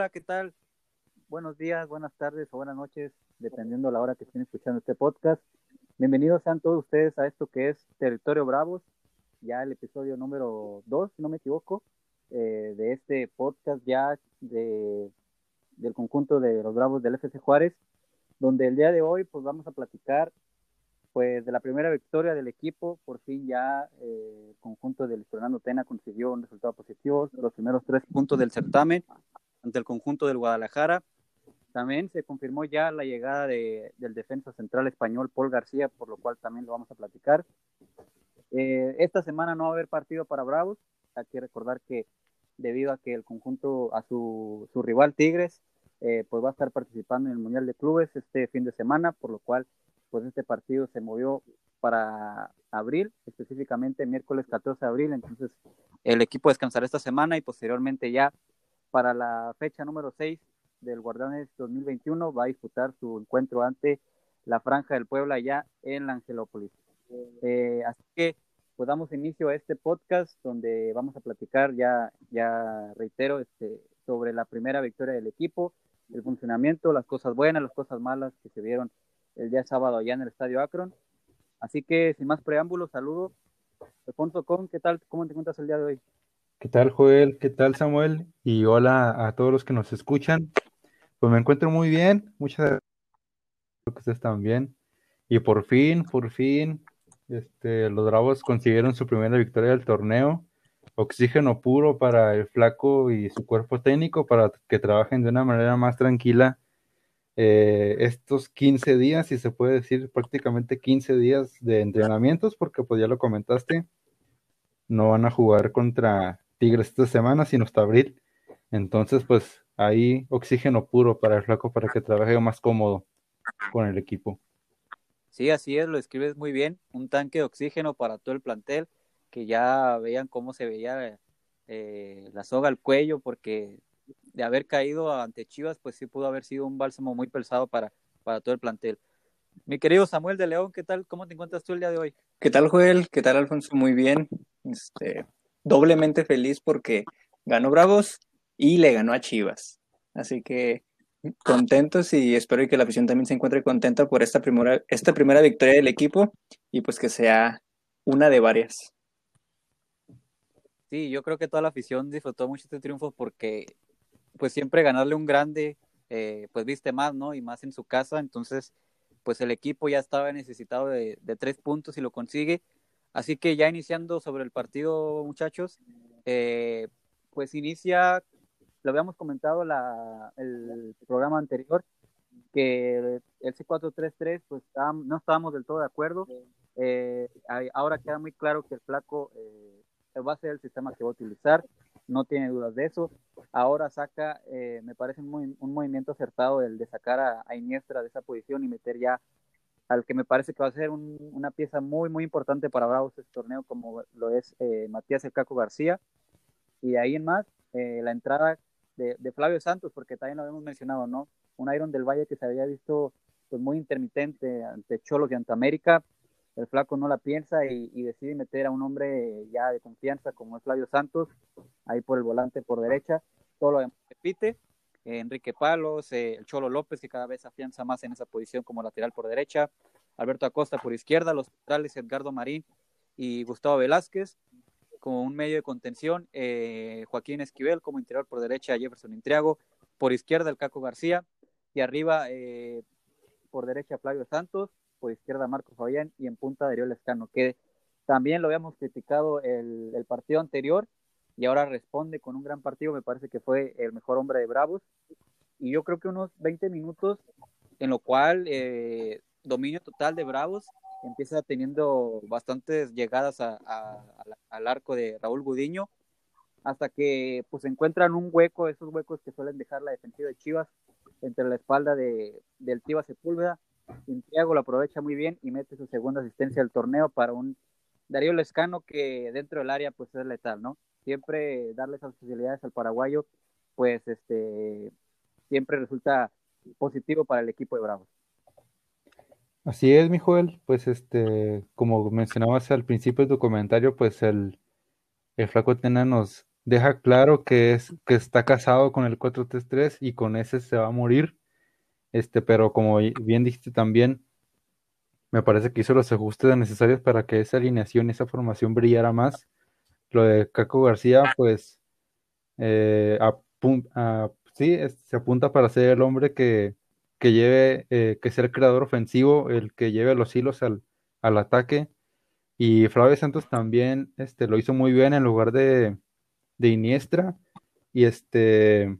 Hola, ¿qué tal? Buenos días, buenas tardes o buenas noches, dependiendo de la hora que estén escuchando este podcast. Bienvenidos sean todos ustedes a esto que es Territorio Bravos, ya el episodio número 2, si no me equivoco, eh, de este podcast ya de, del conjunto de los Bravos del FC Juárez, donde el día de hoy pues vamos a platicar pues de la primera victoria del equipo, por fin ya eh, el conjunto del Fernando Tena consiguió un resultado positivo, los primeros tres puntos del certamen ante el conjunto del Guadalajara. También se confirmó ya la llegada de, del defensa central español Paul García, por lo cual también lo vamos a platicar. Eh, esta semana no va a haber partido para Bravos. Hay que recordar que debido a que el conjunto, a su, su rival Tigres, eh, pues va a estar participando en el Mundial de Clubes este fin de semana, por lo cual pues este partido se movió para abril, específicamente miércoles 14 de abril, entonces el equipo descansará esta semana y posteriormente ya para la fecha número 6 del Guardianes 2021 va a disputar su encuentro ante la Franja del Puebla ya en la Angelópolis. Eh, así que pues damos inicio a este podcast donde vamos a platicar ya, ya reitero, este, sobre la primera victoria del equipo, el funcionamiento, las cosas buenas, las cosas malas que se vieron el día sábado allá en el Estadio Akron. Así que sin más preámbulos, saludos. Alfonso Con, ¿qué tal? ¿Cómo te encuentras el día de hoy? ¿Qué tal, Joel? ¿Qué tal, Samuel? Y hola a todos los que nos escuchan. Pues me encuentro muy bien, muchas gracias. que ustedes también. Y por fin, por fin, este, los Bravos consiguieron su primera victoria del torneo. Oxígeno puro para el flaco y su cuerpo técnico para que trabajen de una manera más tranquila eh, estos 15 días, si se puede decir prácticamente 15 días de entrenamientos, porque pues ya lo comentaste, no van a jugar contra Tigres esta semana, sino hasta abril. Entonces, pues ahí oxígeno puro para el flaco para que trabaje más cómodo con el equipo. Sí, así es, lo escribes muy bien. Un tanque de oxígeno para todo el plantel, que ya vean cómo se veía eh, la soga al cuello, porque de haber caído ante Chivas, pues sí pudo haber sido un bálsamo muy pesado para, para todo el plantel. Mi querido Samuel de León, ¿qué tal? ¿Cómo te encuentras tú el día de hoy? ¿Qué tal, Joel? ¿Qué tal, Alfonso? Muy bien. Este, doblemente feliz porque ganó Bravos y le ganó a Chivas. Así que contentos y espero que la afición también se encuentre contenta por esta primera, esta primera victoria del equipo y pues que sea una de varias. Sí, yo creo que toda la afición disfrutó mucho este triunfo porque pues siempre ganarle un grande, eh, pues viste más, ¿no? Y más en su casa, entonces, pues el equipo ya estaba necesitado de, tres puntos y lo consigue. Así que ya iniciando sobre el partido, muchachos, eh, pues inicia, lo habíamos comentado la, el programa anterior, que el C433, pues no estábamos del todo de acuerdo. Eh, ahora queda muy claro que el flaco va a ser el sistema que va a utilizar no tiene dudas de eso. Ahora saca, eh, me parece un, movimiento acertado el de sacar a, a, Iniestra de esa posición y meter ya al que me parece que va a ser una pieza muy, muy importante para Bravos este torneo, como lo es eh, Matías El Caco García. Y de ahí en más, eh, la entrada de, Flavio Santos, porque también lo habíamos mencionado, ¿no? Un Iron del Valle que se había visto pues muy intermitente ante Cholos y ante América, el flaco no la piensa y, decide meter a un hombre ya de confianza como es Flavio Santos, ahí por el volante por derecha, todo lo demás repite, Enrique Palos, eh, el Cholo López que cada vez afianza más en esa posición como lateral por derecha, Alberto Acosta por izquierda, los centrales Edgardo Marín y Gustavo Velázquez como un medio de contención, eh, Joaquín Esquivel como interior por derecha, Jefferson Intriago, por izquierda el Caco García y arriba por derecha Flavio Santos, por izquierda Marco Fabián y en punta Darío Lescano, que también lo habíamos criticado el, partido anterior y ahora responde con un gran partido, me parece que fue el mejor hombre de Bravos. Y yo creo que unos 20 minutos en lo cual eh, dominio total de Bravos empieza teniendo bastantes llegadas a, al arco de Raúl Gudiño hasta que pues encuentran un hueco, esos huecos que suelen dejar la defensiva de Chivas entre la espalda de, del Tiva Sepúlveda Santiago lo aprovecha muy bien y mete su segunda asistencia al torneo para un Darío Lescano que dentro del área pues es letal, ¿no? Siempre darle esas facilidades al paraguayo pues este siempre resulta positivo para el equipo de Bravos. Así es, mi Joel, pues este, como mencionabas al principio de tu comentario, pues el, el Flaco Tena nos, deja claro que, es, que está casado con el 4-3-3 y con ese se va a morir. Este, pero como bien dijiste también, me parece que hizo los ajustes necesarios para que esa alineación, esa formación brillara más. Lo de Caco García, pues, eh, sí, se apunta para ser el hombre que, que lleve, eh, que sea el creador ofensivo, el que lleve los hilos al, al ataque. Y Flavio Santos también este, lo hizo muy bien en lugar de, de Iniestra. Y este,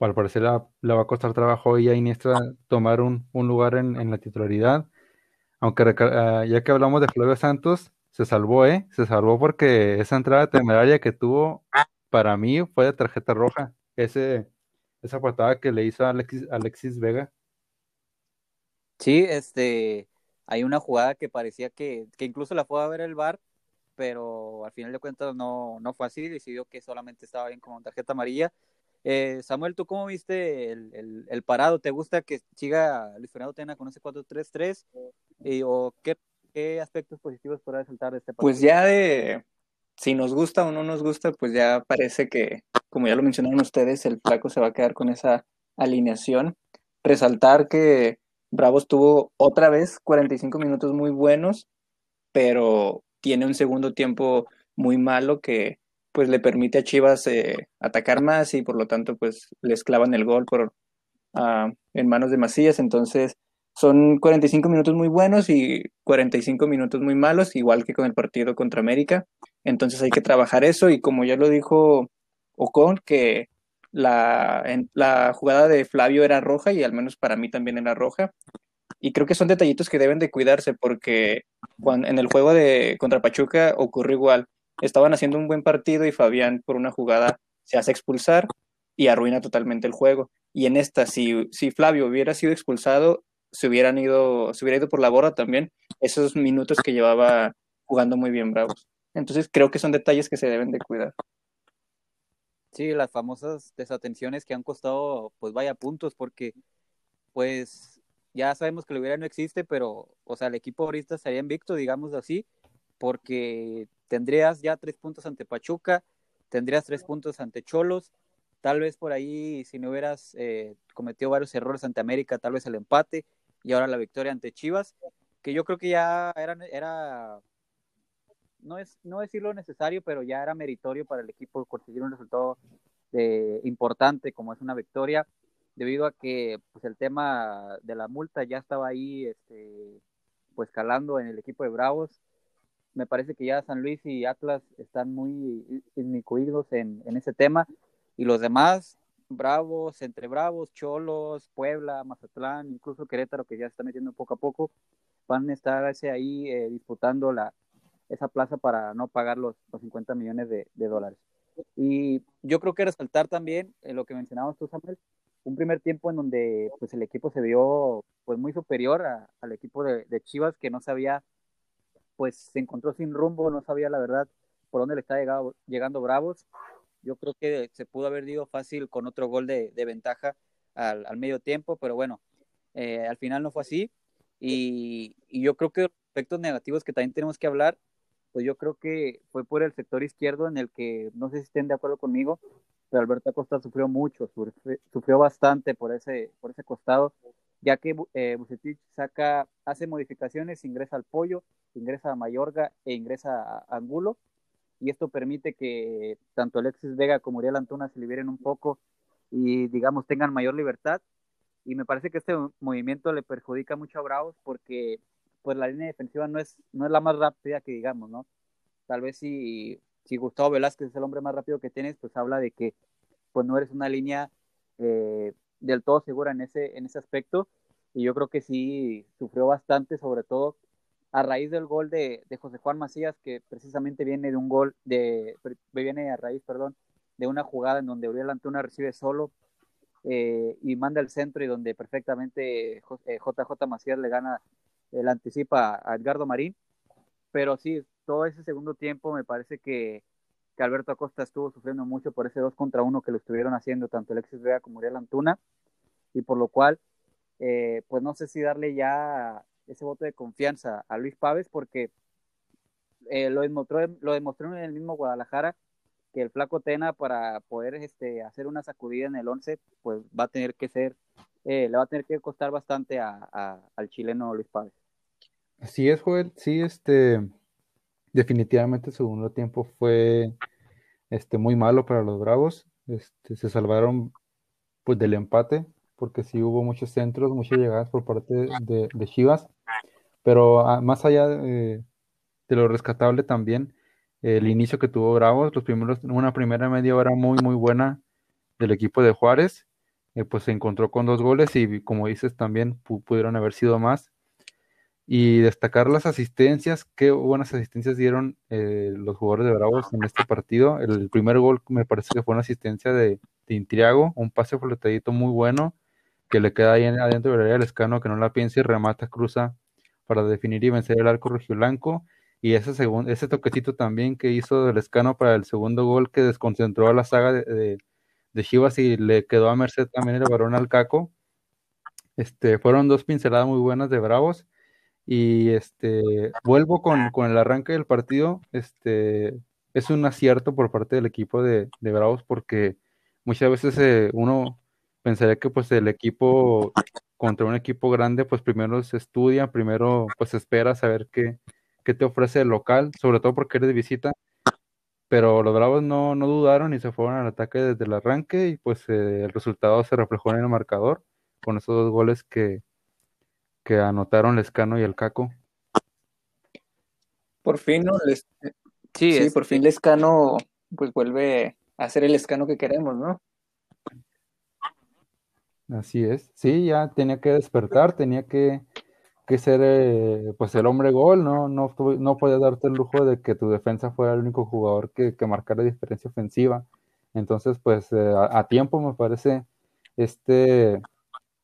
al parecer le va a costar trabajo y a Iniestra tomar un, lugar en, la titularidad. Aunque ah, ya que hablamos de Flavio Santos, se salvó, ¿eh? Se salvó porque esa entrada temeraria que tuvo, para mí, fue de tarjeta roja. Ese, esa patada que le hizo a Alexis, Alexis Vega. Sí, este, hay una jugada que parecía que, que incluso la fue a ver el bar, pero al final de cuentas no, no fue así, decidió que solamente estaba bien con tarjeta amarilla. Eh, Samuel, ¿tú cómo viste el, el, parado? ¿Te gusta que siga Luis Fernando Tena con ese 4-3-3? ¿O qué, qué, aspectos positivos podrá resaltar de este partido? Pues ya de, si nos gusta o no nos gusta, pues ya parece que, como ya lo mencionaron ustedes, el flaco se va a quedar con esa alineación. Resaltar que Bravos tuvo otra vez 45 minutos muy buenos, pero tiene un segundo tiempo muy malo que pues le permite a Chivas eh, atacar más y por lo tanto pues les clavan el gol por, uh, en manos de Macías. Entonces son 45 minutos muy buenos y 45 minutos muy malos, igual que con el partido contra América. Entonces hay que trabajar eso y como ya lo dijo Ocon, que la, la jugada de Flavio era roja y al menos para mí también era roja. Y creo que son detallitos que deben de cuidarse porque cuando, en el juego de contra Pachuca ocurrió igual. Estaban haciendo un buen partido y Fabián por una jugada se hace expulsar y arruina totalmente el juego. Y en esta, si, si Flavio hubiera sido expulsado, se hubieran ido, se hubiera ido por la borra también esos minutos que llevaba jugando muy bien Bravos. Entonces creo que son detalles que se deben de cuidar. Sí, las famosas desatenciones que han costado, pues vaya puntos, porque pues ya sabemos que lo hubiera no existe, pero, o sea, el equipo ahorita estaría invicto, digamos así, porque tendrías ya tres puntos ante Pachuca, tendrías tres puntos ante Cholos, tal vez por ahí, si no hubieras eh, cometido varios errores ante América, tal vez el empate, y ahora la victoria ante Chivas, que yo creo que ya era, era no es no decirlo necesario, pero ya era meritorio para el equipo conseguir un resultado eh, importante como es una victoria, debido a que pues el tema de la multa ya estaba ahí este pues calando en el equipo de Bravos. Me parece que ya San Luis y Atlas están muy inmiscuidos en ese tema y los demás Bravos, entre Bravos, Cholos, Puebla, Mazatlán, incluso Querétaro, que ya está metiendo poco a poco, van a estar ahí eh, disputando la, esa plaza para no pagar los, los 50 millones de, dólares. Y yo creo que resaltar también eh, lo que mencionabas tú, Samuel, un primer tiempo en donde pues el equipo se vio pues muy superior al equipo de, Chivas que no sabía pues se encontró sin rumbo no sabía la verdad por dónde le está llegado, llegando Bravos yo creo que se pudo haber ido fácil con otro gol de, ventaja al, medio tiempo pero bueno eh, al final no fue así. Y, y yo creo que aspectos negativos que también tenemos que hablar pues yo creo que fue por el sector izquierdo en el que, no sé si estén de acuerdo conmigo, pero Alberto Acosta sufrió mucho, sufrió, bastante por ese, por ese costado, ya que eh, Bucetich saca, hace modificaciones, ingresa al Pollo, ingresa a Mayorga e ingresa a Angulo, y esto permite que tanto Alexis Vega como Uriel Antuna se liberen un poco y, digamos, tengan mayor libertad. Y me parece que este movimiento le perjudica mucho a Bravos porque pues la línea defensiva no es, no es la más rápida que digamos, ¿no? Tal vez si, si Gustavo Velázquez es el hombre más rápido que tienes, pues habla de que pues no eres una línea eh, del todo segura en ese, en ese aspecto. Y yo creo que sí sufrió bastante, sobre todo a raíz del gol de, de José Juan Macías, que precisamente viene de un gol, de, viene a raíz, perdón, de una jugada en donde Uriel Antuna recibe solo eh, y manda el centro y donde perfectamente JJ eh, Macías le gana él anticipa a Edgardo Marín, pero sí, todo ese segundo tiempo me parece que, que Alberto Acosta estuvo sufriendo mucho por ese 2 contra 1 que lo estuvieron haciendo tanto Alexis Vega como Uriel Antuna, y por lo cual, eh, pues no sé si darle ya ese voto de confianza a Luis Pávez, porque eh, lo, demostró, lo demostró en el mismo Guadalajara, que el flaco Tena para poder este, hacer una sacudida en el 11, pues va a tener que ser, eh, le va a tener que costar bastante a, al chileno Luis Pávez. Así es, Joel, sí, este, definitivamente el segundo tiempo fue este, muy malo para los Bravos, este, se salvaron pues del empate, porque sí hubo muchos centros, muchas llegadas por parte de, de Chivas, pero ah, más allá de, lo rescatable también, el inicio que tuvo Bravos, los primeros, una primera media hora muy, muy buena del equipo de Juárez, eh, pues se encontró con dos goles y como dices también pudieron haber sido más. Y destacar las asistencias, qué buenas asistencias dieron eh, los jugadores de Bravos en este partido. El primer gol me parece que fue una asistencia de, de Intriago, un pase flotadito muy bueno, que le queda ahí adentro del área del escano, que no la piensa y remata, cruza para definir y vencer el arco blanco y ese, ese toquecito también que hizo del escano para el segundo gol que desconcentró a la saga de, de, Chivas y le quedó a merced también el varón al caco. Este, fueron dos pinceladas muy buenas de Bravos. Y este, vuelvo con, con el arranque del partido. Este, es un acierto por parte del equipo de, de Bravos porque muchas veces eh, uno pensaría que pues el equipo contra un equipo grande pues primero se estudia, primero pues espera saber qué, que te ofrece el local, sobre todo porque eres de visita. Pero los Bravos no, no dudaron y se fueron al ataque desde el arranque y pues eh, el resultado se reflejó en el marcador con esos dos goles que, que anotaron Lescano y el Caco. Por fin, ¿no? sí, por fin Lescano pues vuelve a ser el Lescano que queremos, ¿no? Así es, sí, ya tenía que despertar, tenía que que ser eh, pues el hombre gol, ¿no? No, no podías darte el lujo de que tu defensa fuera el único jugador que, que marcara diferencia ofensiva. Entonces, pues eh, a, tiempo me parece este,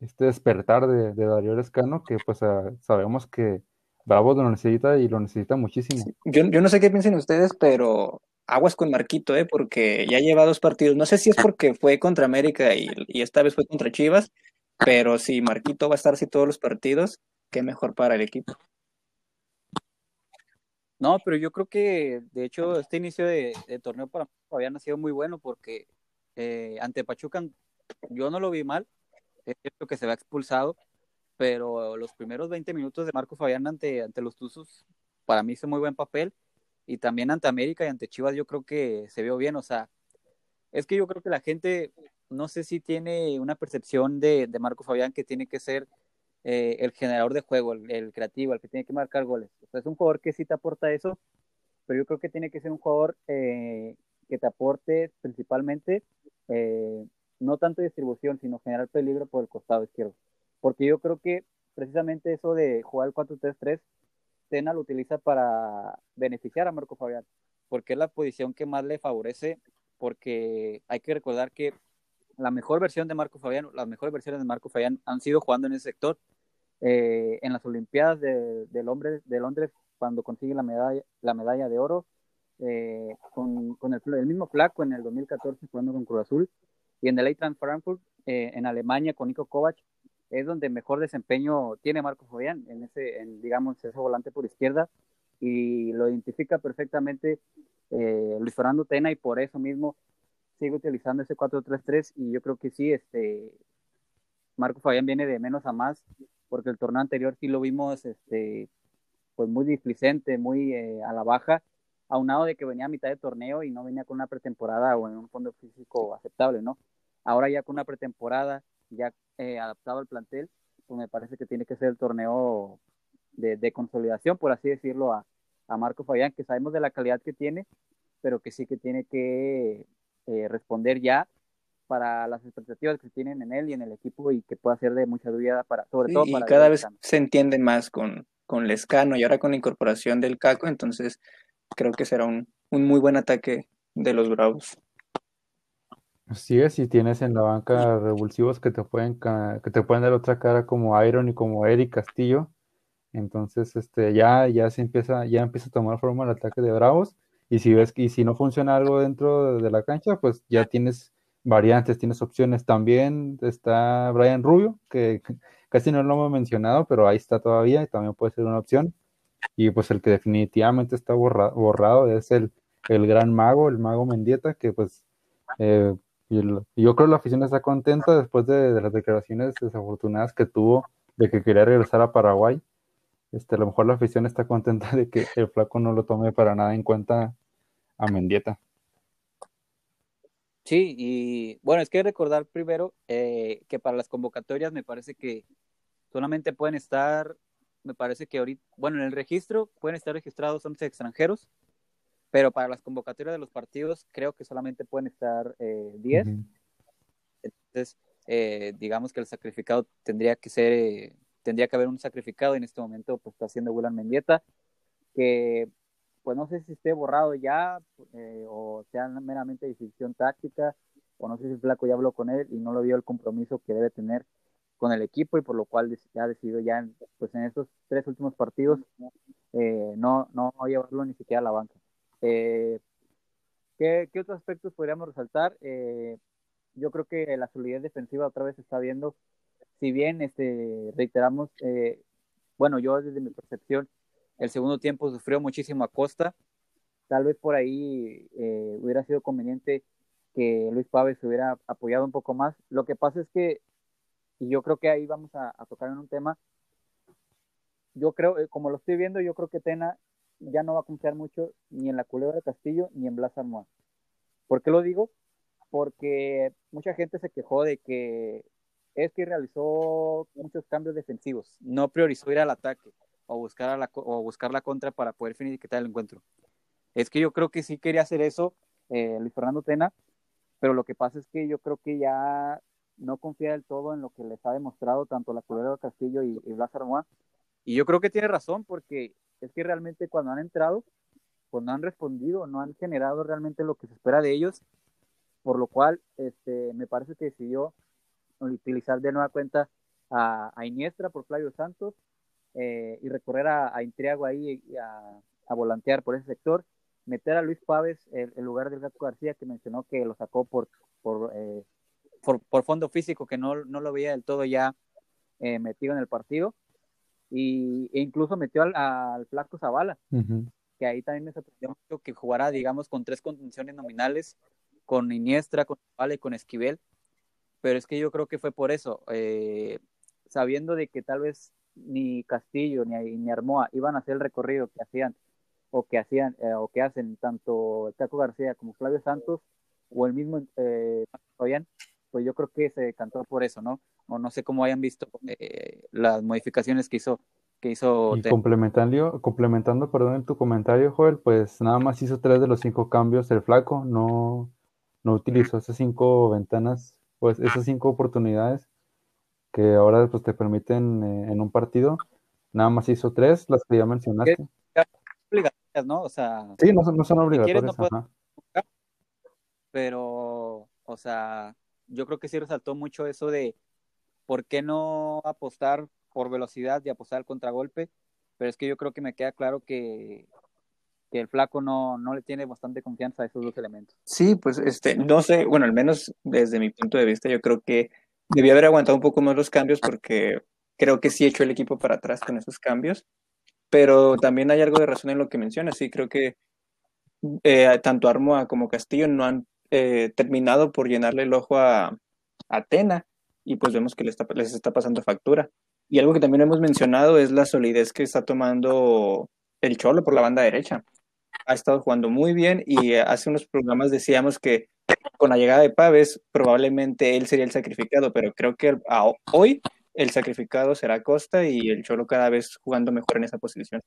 este despertar de, de Darío Lescano, que pues sabemos que Bravo lo necesita y lo necesita muchísimo. Yo, yo no sé qué piensen ustedes, pero aguas con Marquito, ¿eh? porque ya lleva dos partidos. No sé si es porque fue contra América y, y esta vez fue contra Chivas, pero si Marquito va a estar así todos los partidos, qué mejor para el equipo. No, pero yo creo que, de hecho, este inicio de, torneo para había sido muy bueno porque eh, ante Pachuca yo no lo vi mal, es cierto que se va expulsado, pero los primeros 20 minutos de Marco Fabián ante, ante los Tuzos, para mí hizo muy buen papel, y también ante América y ante Chivas yo creo que se vio bien, o sea, es que yo creo que la gente, no sé si tiene una percepción de, de Marco Fabián que tiene que ser eh, el generador de juego, el, creativo, el que tiene que marcar goles. es un jugador que sí te aporta eso, pero yo creo que tiene que ser un jugador eh, que te aporte principalmente eh, no tanto distribución, sino generar peligro por el costado izquierdo. Porque yo creo que precisamente eso de jugar el 4-3-3, Tena lo utiliza para beneficiar a Marco Fabián, porque es la posición que más le favorece, porque hay que recordar que la mejor versión de Marco Fabián, las mejores versiones de Marco Fabián han sido jugando en ese sector. Eh, en las Olimpiadas de, de, Londres, de Londres, cuando consigue la medalla, la medalla de oro, eh, con, con el, el, mismo flaco en el 2014 jugando con Cruz Azul, y en el Eintracht Frankfurt, eh, en Alemania, con Nico Kovac, es donde mejor desempeño tiene Marco Fabián, en ese, en, digamos, ese volante por izquierda, y lo identifica perfectamente Luis Fernando Tena, y por eso mismo sigue utilizando ese 4-3-3 y yo creo que sí, este Marco Fabián viene de menos a más, porque el torneo anterior sí lo vimos este pues muy displicente, muy eh, a la baja, aunado de que venía a mitad de torneo y no venía con una pretemporada o en un fondo físico aceptable, ¿no? Ahora ya con una pretemporada, ya eh, adaptado al plantel, pues me parece que tiene que ser el torneo de, de consolidación, por así decirlo, a, a Marco Fabián, que sabemos de la calidad que tiene, pero que sí que tiene que eh, responder ya para las expectativas que tienen en él y en el equipo y que pueda ser de mucha ayuda para sobre todo y cada vez se entiende más con con Lescano y ahora con la incorporación del Caco entonces creo que será un, un muy buen ataque de los Bravos Así es, si tienes en la banca revulsivos que te pueden que te pueden dar otra cara como Iron y como Eric Castillo, entonces este ya ya se empieza ya empieza a tomar forma el ataque de Bravos y si ves que si no funciona algo dentro de la cancha, pues ya tienes variantes, tienes opciones. También está Brian Rubio, que casi no lo hemos mencionado, pero ahí está todavía y también puede ser una opción. Y pues el que definitivamente está borrado, borrado es el, el gran mago, el mago Mendieta, que pues eh, yo, creo que la afición está contenta después de, las declaraciones desafortunadas que tuvo de que quería regresar a Paraguay. Este, a lo mejor la afición está contenta de que el flaco no lo tome para nada en cuenta a Mendieta. Sí, y bueno, es que recordar primero eh, que para las convocatorias me parece que solamente pueden estar, me parece que ahorita, bueno, en el registro pueden estar registrados 11 extranjeros, pero para las convocatorias de los partidos creo que solamente pueden estar 10. Eh, Entonces, eh, digamos que el sacrificado tendría que ser, eh, tendría que haber un sacrificado. En este momento, pues está haciendo William Mendieta, que pues no sé si esté borrado ya o sea meramente decisión táctica, o no sé si flaco ya habló con él y no lo vio el compromiso que debe tener con el equipo y por lo cual ya ha decidido ya pues en estos tres últimos partidos no, no llevarlo ni siquiera a la banca. Eh, ¿qué, otros aspectos podríamos resaltar? Eh, yo creo que la solidez defensiva otra vez se está viendo. Si bien este, reiteramos, eh, bueno, yo desde mi percepción, el segundo tiempo sufrió muchísimo a Costa. Tal vez por ahí hubiera sido conveniente que Luis Pávez se hubiera apoyado un poco más. Lo que pasa es que, y yo creo que ahí vamos a, a tocar en un tema, yo creo, como lo estoy viendo, yo creo que Tena ya no va a confiar mucho ni en la Culebra de Castillo ni en Blas Armoa. ¿Por qué lo digo? Porque mucha gente se quejó de que es que realizó muchos cambios defensivos, no priorizó ir al ataque o buscar, la, o buscar la contra para poder finiquitar el encuentro. Es que yo creo que sí quería hacer eso eh, Luis Fernando Tena, pero lo que pasa es que yo creo que ya no confía del todo en lo que les ha demostrado tanto la Culebra de Castillo y, y Blas Armoa. Y yo creo que tiene razón porque es que realmente cuando han entrado, pues no han respondido, no han generado realmente lo que se espera de ellos, por lo cual este, me parece que decidió utilizar de nueva cuenta a, a Iniestra por Flavio Santos eh, y recorrer a, a Intriago ahí a, volantear por ese sector, meter a Luis Pávez en, lugar del Gato García que mencionó que lo sacó por, por, eh, por, fondo físico, que no, no, lo veía del todo ya eh, metido en el partido y, e incluso metió al, al Flaco Zavala, que ahí también me sorprendió mucho que jugara, digamos, con tres contenciones nominales, con Iniestra, con Zavala y con Esquivel, pero es que yo creo que fue por eso, eh, sabiendo de que tal vez ni Castillo ni, ni Armoa iban a hacer el recorrido que hacían o que hacían eh, o que hacen tanto el Caco García como Flavio Santos o el mismo eh, pues yo creo que se cantó por eso, ¿no? O no sé cómo hayan visto eh, las modificaciones que hizo que hizo y complementando complementando perdón en tu comentario Joel pues nada más hizo tres de los cinco cambios el flaco no no utilizó esas cinco ventanas pues esas cinco oportunidades que ahora pues te permiten eh, en un partido nada más hizo tres las que ya mencionaste. Obligatorias no o sea sí no, no son obligatorias pero o sea yo creo que sí resaltó mucho eso de ¿por qué no apostar por velocidad y apostar al contragolpe? Pero es que yo creo que me queda claro que, el flaco no, no le tiene bastante confianza a esos dos elementos. Sí, pues este, no sé, bueno, al menos desde mi punto de vista, yo creo que debía haber aguantado un poco más los cambios porque creo que sí echó el equipo para atrás con esos cambios, pero también hay algo de razón en lo que mencionas, sí, creo que eh, tanto Armoa como Castillo no han eh, terminado por llenarle el ojo a Atena y pues vemos que les está, les está pasando factura. Y algo que también hemos mencionado es la solidez que está tomando el Cholo por la banda derecha. Ha estado jugando muy bien y hace unos programas decíamos que con la llegada de Paves probablemente él sería el sacrificado, pero creo que hoy el sacrificado será Costa y el Cholo cada vez jugando mejor en esa posición.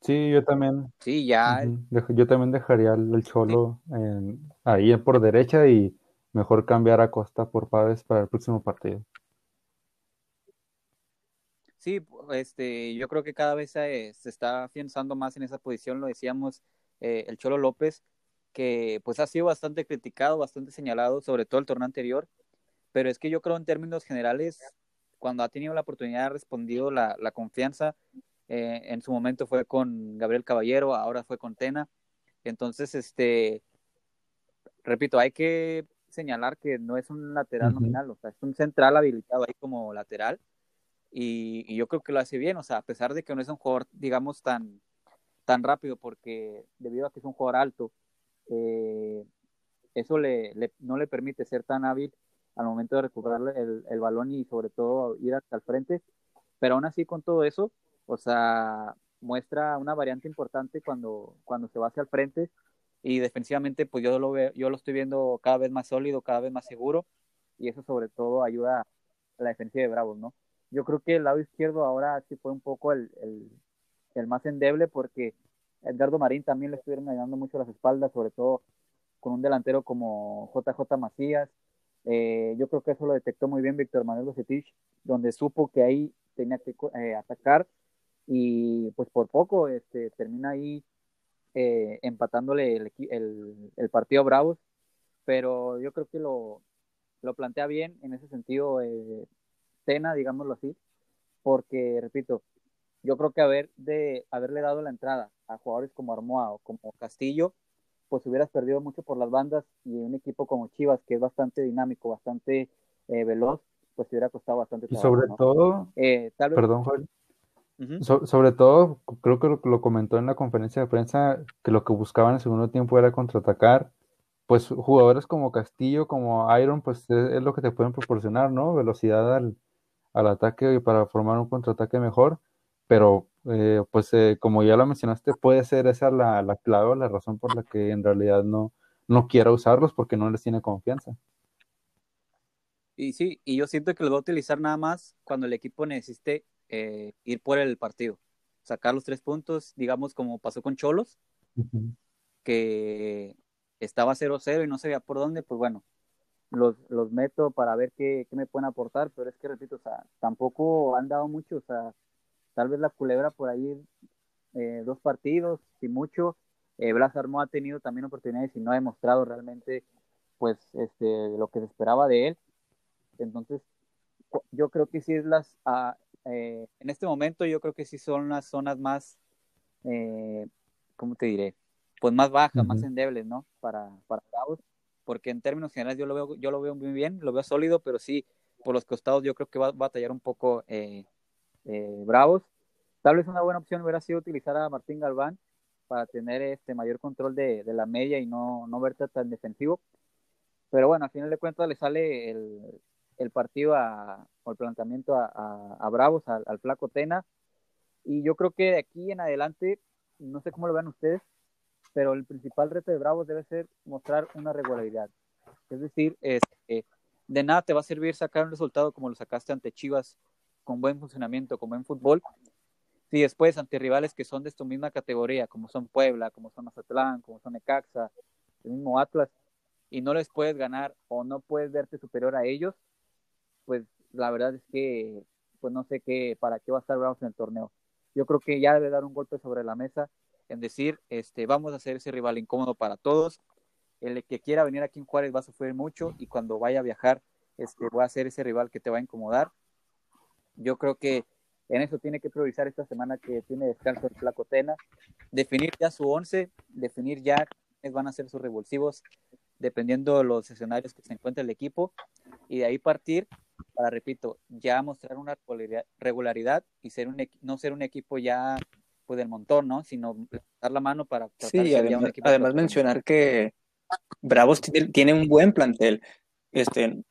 Sí, yo también. Sí, ya. Yo también dejaría el Cholo ahí por derecha y Mejor cambiar a Costa por Paves para el próximo partido. Sí, este, yo creo que cada vez se, está afianzando más en esa posición, lo decíamos eh, el Cholo López, que pues ha sido bastante criticado, bastante señalado, sobre todo el torneo anterior, pero es que yo creo en términos generales, cuando ha tenido la oportunidad ha respondido la, confianza, eh, en su momento fue con Gabriel Caballero, ahora fue con Tena, entonces, este, repito, hay que señalar que no es un lateral nominal, o sea, es un central habilitado ahí como lateral. Y, yo creo que lo hace bien, o sea, a pesar de que no es un jugador, digamos, tan, tan rápido porque debido a que es un jugador alto, eh, eso le, no le permite ser tan hábil al momento de recuperar el, el, balón y sobre todo ir hasta el frente. Pero aún así con todo eso, o sea, muestra una variante importante cuando, cuando se va hacia el frente y defensivamente pues yo lo veo, yo lo estoy viendo cada vez más sólido, cada vez más seguro y eso sobre todo ayuda a la defensiva de Bravos, ¿no? Yo creo que el lado izquierdo ahora sí fue un poco el, el, más endeble porque Edgardo Marín también le estuvieron ayudando mucho las espaldas, sobre todo con un delantero como JJ Macías. Eh, yo creo que eso lo detectó muy bien Víctor Manuel Bocetich, donde supo que ahí tenía que eh, atacar y pues por poco este, termina ahí eh, empatándole el, el, el, partido a Bravos, pero yo creo que lo, lo plantea bien en ese sentido eh, Tena, digámoslo así, porque, repito, yo creo que haber de haberle dado la entrada a jugadores como Armoa o como Castillo, pues hubieras perdido mucho por las bandas y un equipo como Chivas, que es bastante dinámico, bastante eh, veloz, pues te hubiera costado bastante trabajo. Y sobre ¿no? todo, Eh, tal vez, perdón, So- sobre todo, creo que lo, lo comentó en la conferencia de prensa, que lo que buscaban en el segundo tiempo era contraatacar. Pues jugadores como Castillo, como Iron, pues es, es lo que te pueden proporcionar, ¿no? Velocidad al, al ataque y para formar un contraataque mejor. Pero, eh, pues eh, como ya lo mencionaste, puede ser esa la, la clave o la razón por la que en realidad no, no quiera usarlos porque no les tiene confianza. Y sí, y yo siento que lo va a utilizar nada más cuando el equipo necesite eh, ir por el partido, sacar los tres puntos, digamos como pasó con Cholos, que estaba 0-0 y no sabía por dónde, pues bueno, los, los meto para ver qué, qué me pueden aportar, pero es que repito, o sea, tampoco han dado mucho, o sea, tal vez la culebra por ahí eh, dos partidos, y mucho, eh, Blas Armo ha tenido también oportunidades y no ha demostrado realmente pues este lo que se esperaba de él, entonces yo creo que sí es las, ah, eh, en este momento yo creo que sí son las zonas más, eh, ¿cómo te diré? Pues más bajas, más Ujú. endebles, ¿no? Para, para Bravos, porque en términos generales yo lo veo, yo lo veo muy bien, lo veo sólido, pero sí, por los costados yo creo que va a batallar un poco eh, eh, Bravos. Tal vez una buena opción hubiera sido utilizar a Martín Galván para tener este mayor control de, de la media y no, no verte tan defensivo. Pero bueno, al final de cuentas le sale el, el partido a, o el planteamiento a, a, a Bravos, al, al flaco Tena. Y yo creo que de aquí en adelante, no sé cómo lo vean ustedes, pero el principal reto de Bravos debe ser mostrar una regularidad. Es decir, este, de nada te va a servir sacar un resultado como lo sacaste ante Chivas, con buen funcionamiento, con buen fútbol, si después ante rivales que son de tu misma categoría, como son Puebla, como son Mazatlán, como son Necaxa, el mismo Atlas, y no les puedes ganar o no puedes verte superior a ellos, pues la verdad es que pues no sé qué, para qué va a estar en el torneo. Yo creo que ya debe dar un golpe sobre la mesa en decir, este, vamos a hacer ese rival incómodo para todos. El que quiera venir aquí en Juárez va a sufrir mucho y cuando vaya a viajar, este, va a ser ese rival que te va a incomodar. Yo creo que en eso tiene que priorizar esta semana que tiene descanso el Flaco Tena, definir ya su once, definir ya quiénes van a ser sus revulsivos, dependiendo de los escenarios que se encuentre el equipo, y de ahí partir para, repito, ya mostrar una regularidad- y ser un, no ser un equipo ya pues del montón, ¿no? Sino dar la mano para tratar Sí, de ya un además, equipo además mencionar que Bravos tiene, tiene un buen plantel. Este,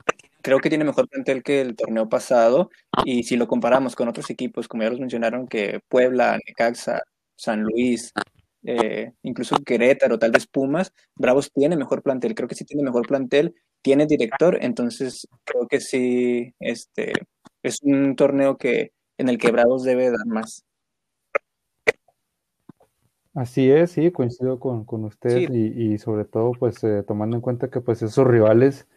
creo que tiene mejor plantel que el torneo pasado. Y si lo comparamos con otros equipos, como ya los mencionaron, que Puebla, Necaxa, San Luis, eh, incluso Querétaro, tal vez Pumas, Bravos tiene mejor plantel. Creo que sí tiene mejor plantel, tiene director. Entonces, creo que sí, este, es un torneo que, en el que Bravos debe dar más. Así es, sí, coincido con, con usted Sí. y, y sobre todo pues eh, tomando en cuenta que pues esos rivales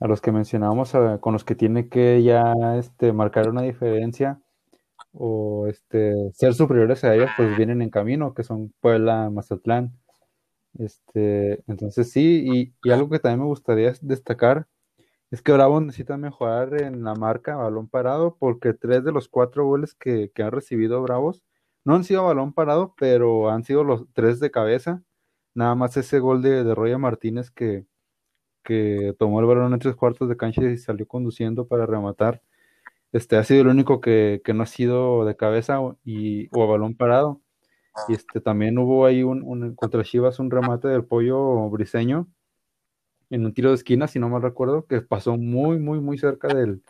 a los que mencionábamos, a- con los que tiene que ya este, marcar una diferencia o este, ser superiores a ellos, pues vienen en camino, que son Puebla, Mazatlán. Este, entonces sí, y, y algo que también me gustaría destacar es que Bravo necesita mejorar en la marca balón parado, porque tres de los cuatro goles que, que han recibido Bravos no han sido balón parado, pero han sido los tres de cabeza. Nada más ese gol de, Roger Martínez que, que tomó el balón en tres cuartos de cancha y salió conduciendo para rematar. Este ha sido el único que, que no ha sido de cabeza y, o a balón parado. Y este, también hubo ahí un, un, contra Chivas un remate del pollo briseño en un tiro de esquina, si no mal recuerdo, que pasó muy, muy, muy cerca del,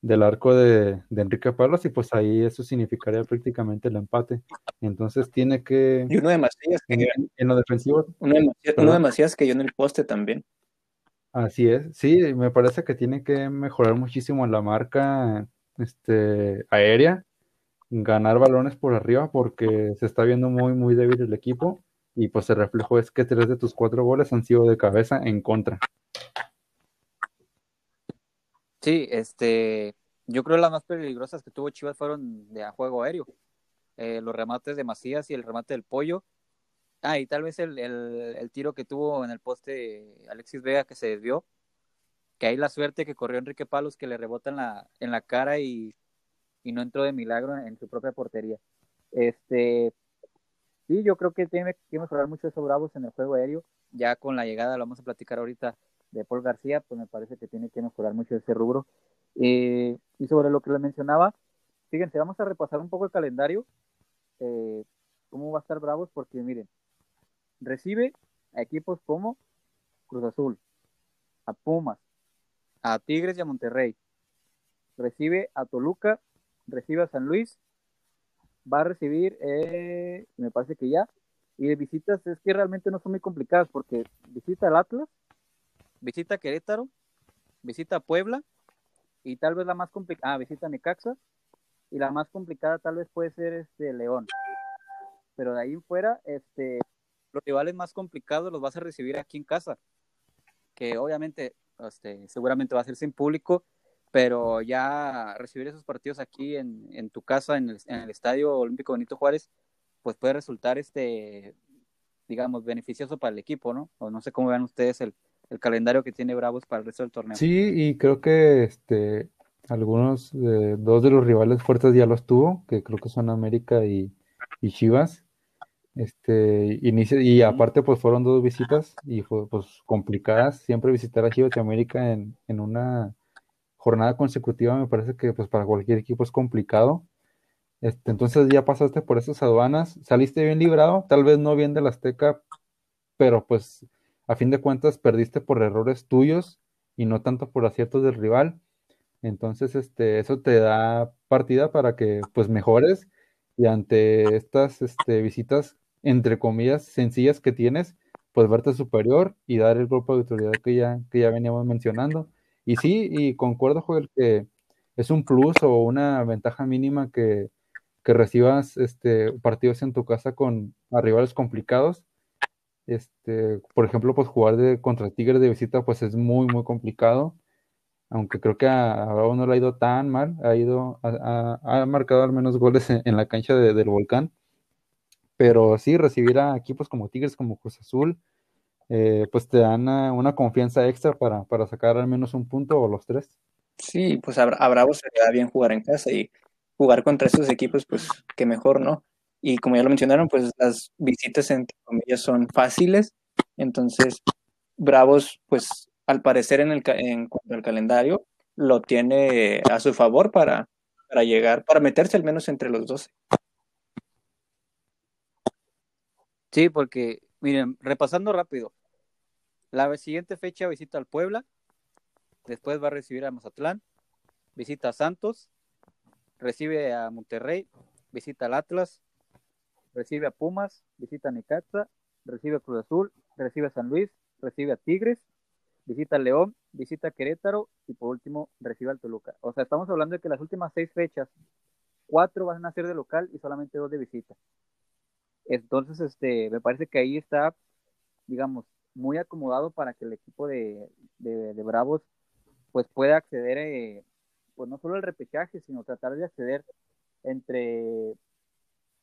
del arco de, de, Enrique Palos y pues ahí eso significaría prácticamente el empate. Entonces tiene que... Y uno de Macías. En, en, lo defensivo. Uno de, Macías, uno de Macías que yo en el poste también. Así es, sí, me parece que tiene que mejorar muchísimo la marca este, aérea, ganar balones por arriba porque se está viendo muy, muy débil el equipo y pues el reflejo es que tres de tus cuatro goles han sido de cabeza en contra. Sí, este, yo creo que las más peligrosas que tuvo Chivas fueron de a juego aéreo. Eh, los remates de Macías y el remate del pollo Ah, y tal vez el, el, el, tiro que tuvo en el poste Alexis Vega que se desvió, que hay la suerte que corrió Enrique Palos que le rebota en la, en la cara y, y no entró de milagro en, su propia portería. Este, sí, yo creo que tiene que mejorar mucho eso Bravos en el juego aéreo. Ya con la llegada, lo vamos a platicar ahorita, de Paul García, pues me parece que tiene que mejorar mucho ese rubro. Eh, y sobre lo que le mencionaba, fíjense, vamos a repasar un poco el calendario, eh, cómo va a estar Bravos, porque miren, recibe a equipos como Cruz Azul, a Pumas, a Tigres y a Monterrey. Recibe a Toluca, recibe a San Luis, va a recibir, eh, me parece que ya, y de visitas es que realmente no son muy complicadas porque visita al Atlas, visita Querétaro, visita Puebla y tal vez la más complicada, ah, visita Necaxa y la más complicada tal vez puede ser este León. Pero de ahí fuera, este, los rivales más complicados los vas a recibir aquí en casa, que obviamente este, seguramente va a ser sin público, pero ya recibir esos partidos aquí en, en tu casa, en el, en el, Estadio Olímpico Benito Juárez, pues puede resultar, este, digamos, beneficioso para el equipo, ¿no? O no sé cómo vean ustedes el, el calendario que tiene Bravos para el resto del torneo. Sí, y creo que este, algunos, de, dos de los rivales fuertes ya los tuvo, que creo que son América y, y Chivas. Este, inicia, y aparte, pues fueron dos visitas y fue pues complicadas. Siempre visitar a Chivas y América en, en una jornada consecutiva me parece que pues para cualquier equipo es complicado. Este, entonces ya pasaste por esas aduanas, saliste bien librado, tal vez no bien de la Azteca, pero pues a fin de cuentas perdiste por errores tuyos y no tanto por aciertos del rival. Entonces, este, eso te da partida para que pues mejores y ante estas este, visitas entre comillas, sencillas que tienes, pues verte superior y dar el golpe de autoridad que ya, que ya veníamos mencionando. Y sí, y concuerdo, Joel, que es un plus o una ventaja mínima que, que recibas este, partidos en tu casa con rivales complicados. Este, por ejemplo, pues jugar de, contra Tigres de visita, pues es muy, muy complicado. Aunque creo que a, Bravo no le ha ido tan mal, ha ido, ha, marcado al menos goles en, la cancha del Volcán pero sí, recibir a equipos como Tigres, como Cruz Azul, eh, pues te dan una, confianza extra para, para, sacar al menos un punto o los tres. Sí, pues a, Bravo se le da bien jugar en casa y jugar contra estos equipos, pues que mejor, ¿no? Y como ya lo mencionaron, pues las visitas entre comillas son fáciles, entonces Bravos, pues al parecer en, el, en cuanto al calendario, lo tiene a su favor para, para llegar, para meterse al menos entre los 12. Sí, porque, miren, repasando rápido, la siguiente fecha visita al Puebla, después va a recibir a Mazatlán, visita a Santos, recibe a Monterrey, visita al Atlas, recibe a Pumas, visita a Necaxa, recibe a Cruz Azul, recibe a San Luis, recibe a Tigres, visita a León, visita a Querétaro. Y por último recibe al Toluca. O sea, estamos hablando de que las últimas seis fechas, cuatro van a ser de local y solamente dos de visita. Entonces, este, me parece que ahí está, digamos, muy acomodado para que el equipo de, de, Bravos pues pueda acceder, eh, pues no solo al repechaje, sino tratar de acceder entre,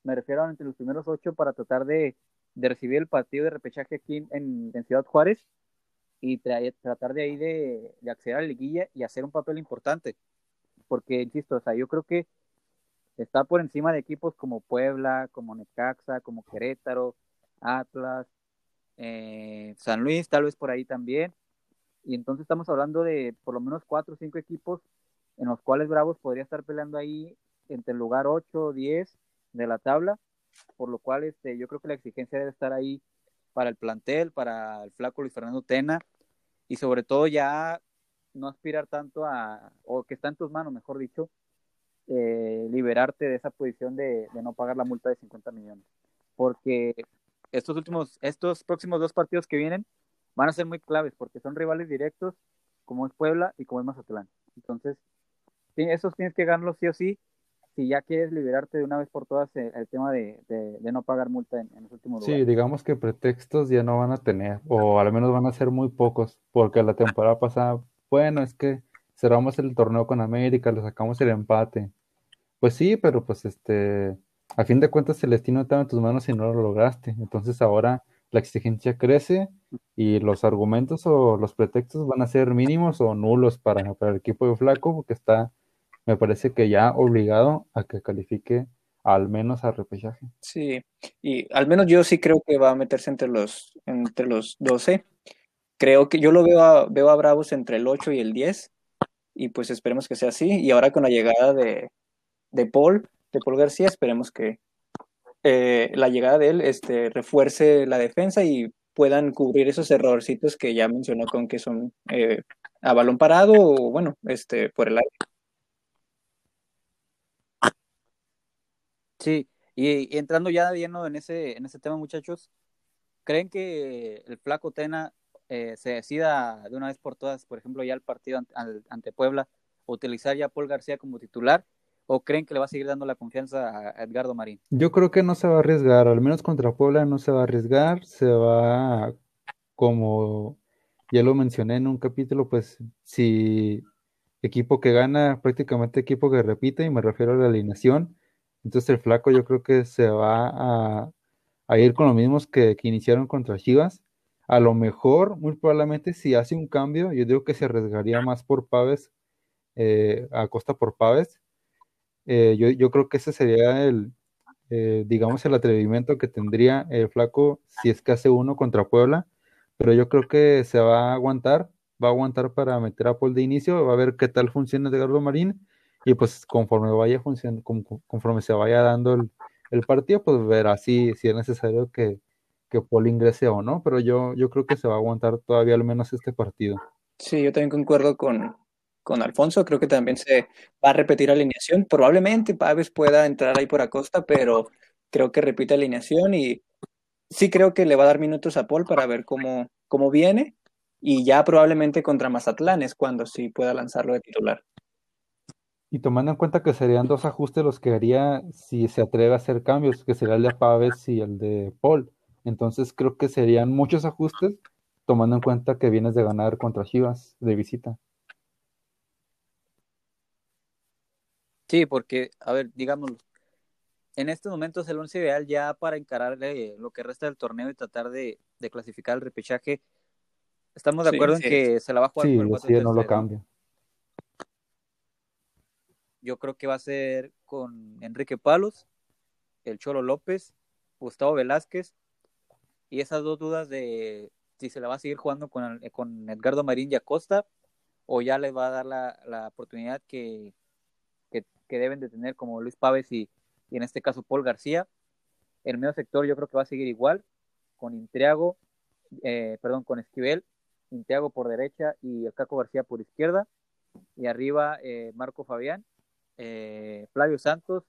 me refiero a entre los primeros ocho para tratar de, de recibir el partido de repechaje aquí en, en Ciudad Juárez y tratar de ahí de, de, acceder a la liguilla y hacer un papel importante. Porque, insisto, o sea, yo creo que está por encima de equipos como Puebla, como Necaxa, como Querétaro, Atlas, eh, San Luis, tal vez por ahí también. Y entonces estamos hablando de por lo menos cuatro o cinco equipos en los cuales Bravos podría estar peleando ahí entre el lugar 8 o 10 de la tabla por lo cual este, yo creo que la exigencia debe estar ahí para el plantel, para el flaco Luis Fernando Tena, y sobre todo ya no aspirar tanto a, o que está en tus manos, mejor dicho, eh, liberarte de esa posición de, de, no pagar la multa de 50 millones. Porque estos últimos, estos próximos dos partidos que vienen van a ser muy claves, porque son rivales directos, como es Puebla y como es Mazatlán. Entonces, esos tienes que ganarlos sí o sí, si ya quieres liberarte de una vez por todas el, el tema de, de, de, no pagar multa en, en los últimos Sí, digamos que pretextos ya no van a tener, o al menos van a ser muy pocos, porque la temporada pasada, bueno, es que cerramos el torneo con América, le sacamos el empate. Pues sí, pero pues este, a fin de cuentas el destino estaba en tus manos y no lo lograste. Entonces ahora la exigencia crece y los argumentos o los pretextos van a ser mínimos o nulos para, el equipo de Flaco, porque está me parece que ya obligado a que califique al menos a repechaje. Sí, y al menos yo sí creo que va a meterse entre los, entre los 12. Creo que yo lo veo a, veo a Bravos entre el 8 y el 10, y pues esperemos que sea así. Y ahora con la llegada de, de Paul, de Paul García, esperemos que eh, la llegada de él este, refuerce la defensa y puedan cubrir esos errorcitos que ya mencionó con que son eh, a balón parado o bueno, este, por el aire. Sí, y, entrando ya de lleno en ese, en ese tema, muchachos, ¿creen que el flaco Tena eh, se decida de una vez por todas, por ejemplo, ya el partido ante, Puebla, utilizar ya Paul García como titular? ¿O creen que le va a seguir dando la confianza a Edgardo Marín? Yo creo que no se va a arriesgar, al menos contra Puebla no se va a arriesgar, se va, como ya lo mencioné en un capítulo, pues si equipo que gana, prácticamente equipo que repite, y me refiero a la alineación, entonces el flaco yo creo que se va a, ir con los mismos que, que, iniciaron contra Chivas. A lo mejor, muy probablemente, si hace un cambio, yo digo que se arriesgaría más por Paves, eh, a costa por Paves. Eh, yo, yo, creo que ese sería el, eh, digamos, el atrevimiento que tendría el flaco si es que hace uno contra Puebla. Pero yo creo que se va a aguantar, va a aguantar para meter a Paul de inicio, va a ver qué tal funciona Edgardo Marín y pues conforme vaya funcionando, conforme se vaya dando el, el partido, pues verá si, si es necesario que, que Paul ingrese o no, pero yo, yo creo que se va a aguantar todavía al menos este partido. Sí, yo también concuerdo con, con Alfonso, creo que también se va a repetir alineación, probablemente Paves pueda entrar ahí por Acosta, pero creo que repite alineación y sí creo que le va a dar minutos a Paul para ver cómo, cómo viene y ya probablemente contra Mazatlán es cuando sí pueda lanzarlo de titular. Y tomando en cuenta que serían dos ajustes los que haría si se atreve a hacer cambios, que sería el de Paves y el de Paul. Entonces creo que serían muchos ajustes, tomando en cuenta que vienes de ganar contra Chivas de visita. Sí, porque, a ver, digámoslo, en estos momentos el once ideal ya para encarar eh, lo que resta del torneo y tratar de, de clasificar el repechaje, estamos de acuerdo sí, en sí. que se la va a jugar sí, con el 4 sí, no lo cambia yo creo que va a ser con Enrique Palos, el Cholo López, Gustavo Velázquez, y esas dos dudas de si se la va a seguir jugando con, con Edgardo Marín y Acosta, o ya le va a dar la, la oportunidad que, que, deben de tener como Luis Paves y, y, en este caso Paul García. El medio sector yo creo que va a seguir igual, con Intriago, eh, perdón, con Esquivel, Intriago por derecha y el Caco García por izquierda, y arriba eh, Marco Fabián eh, Flavio Santos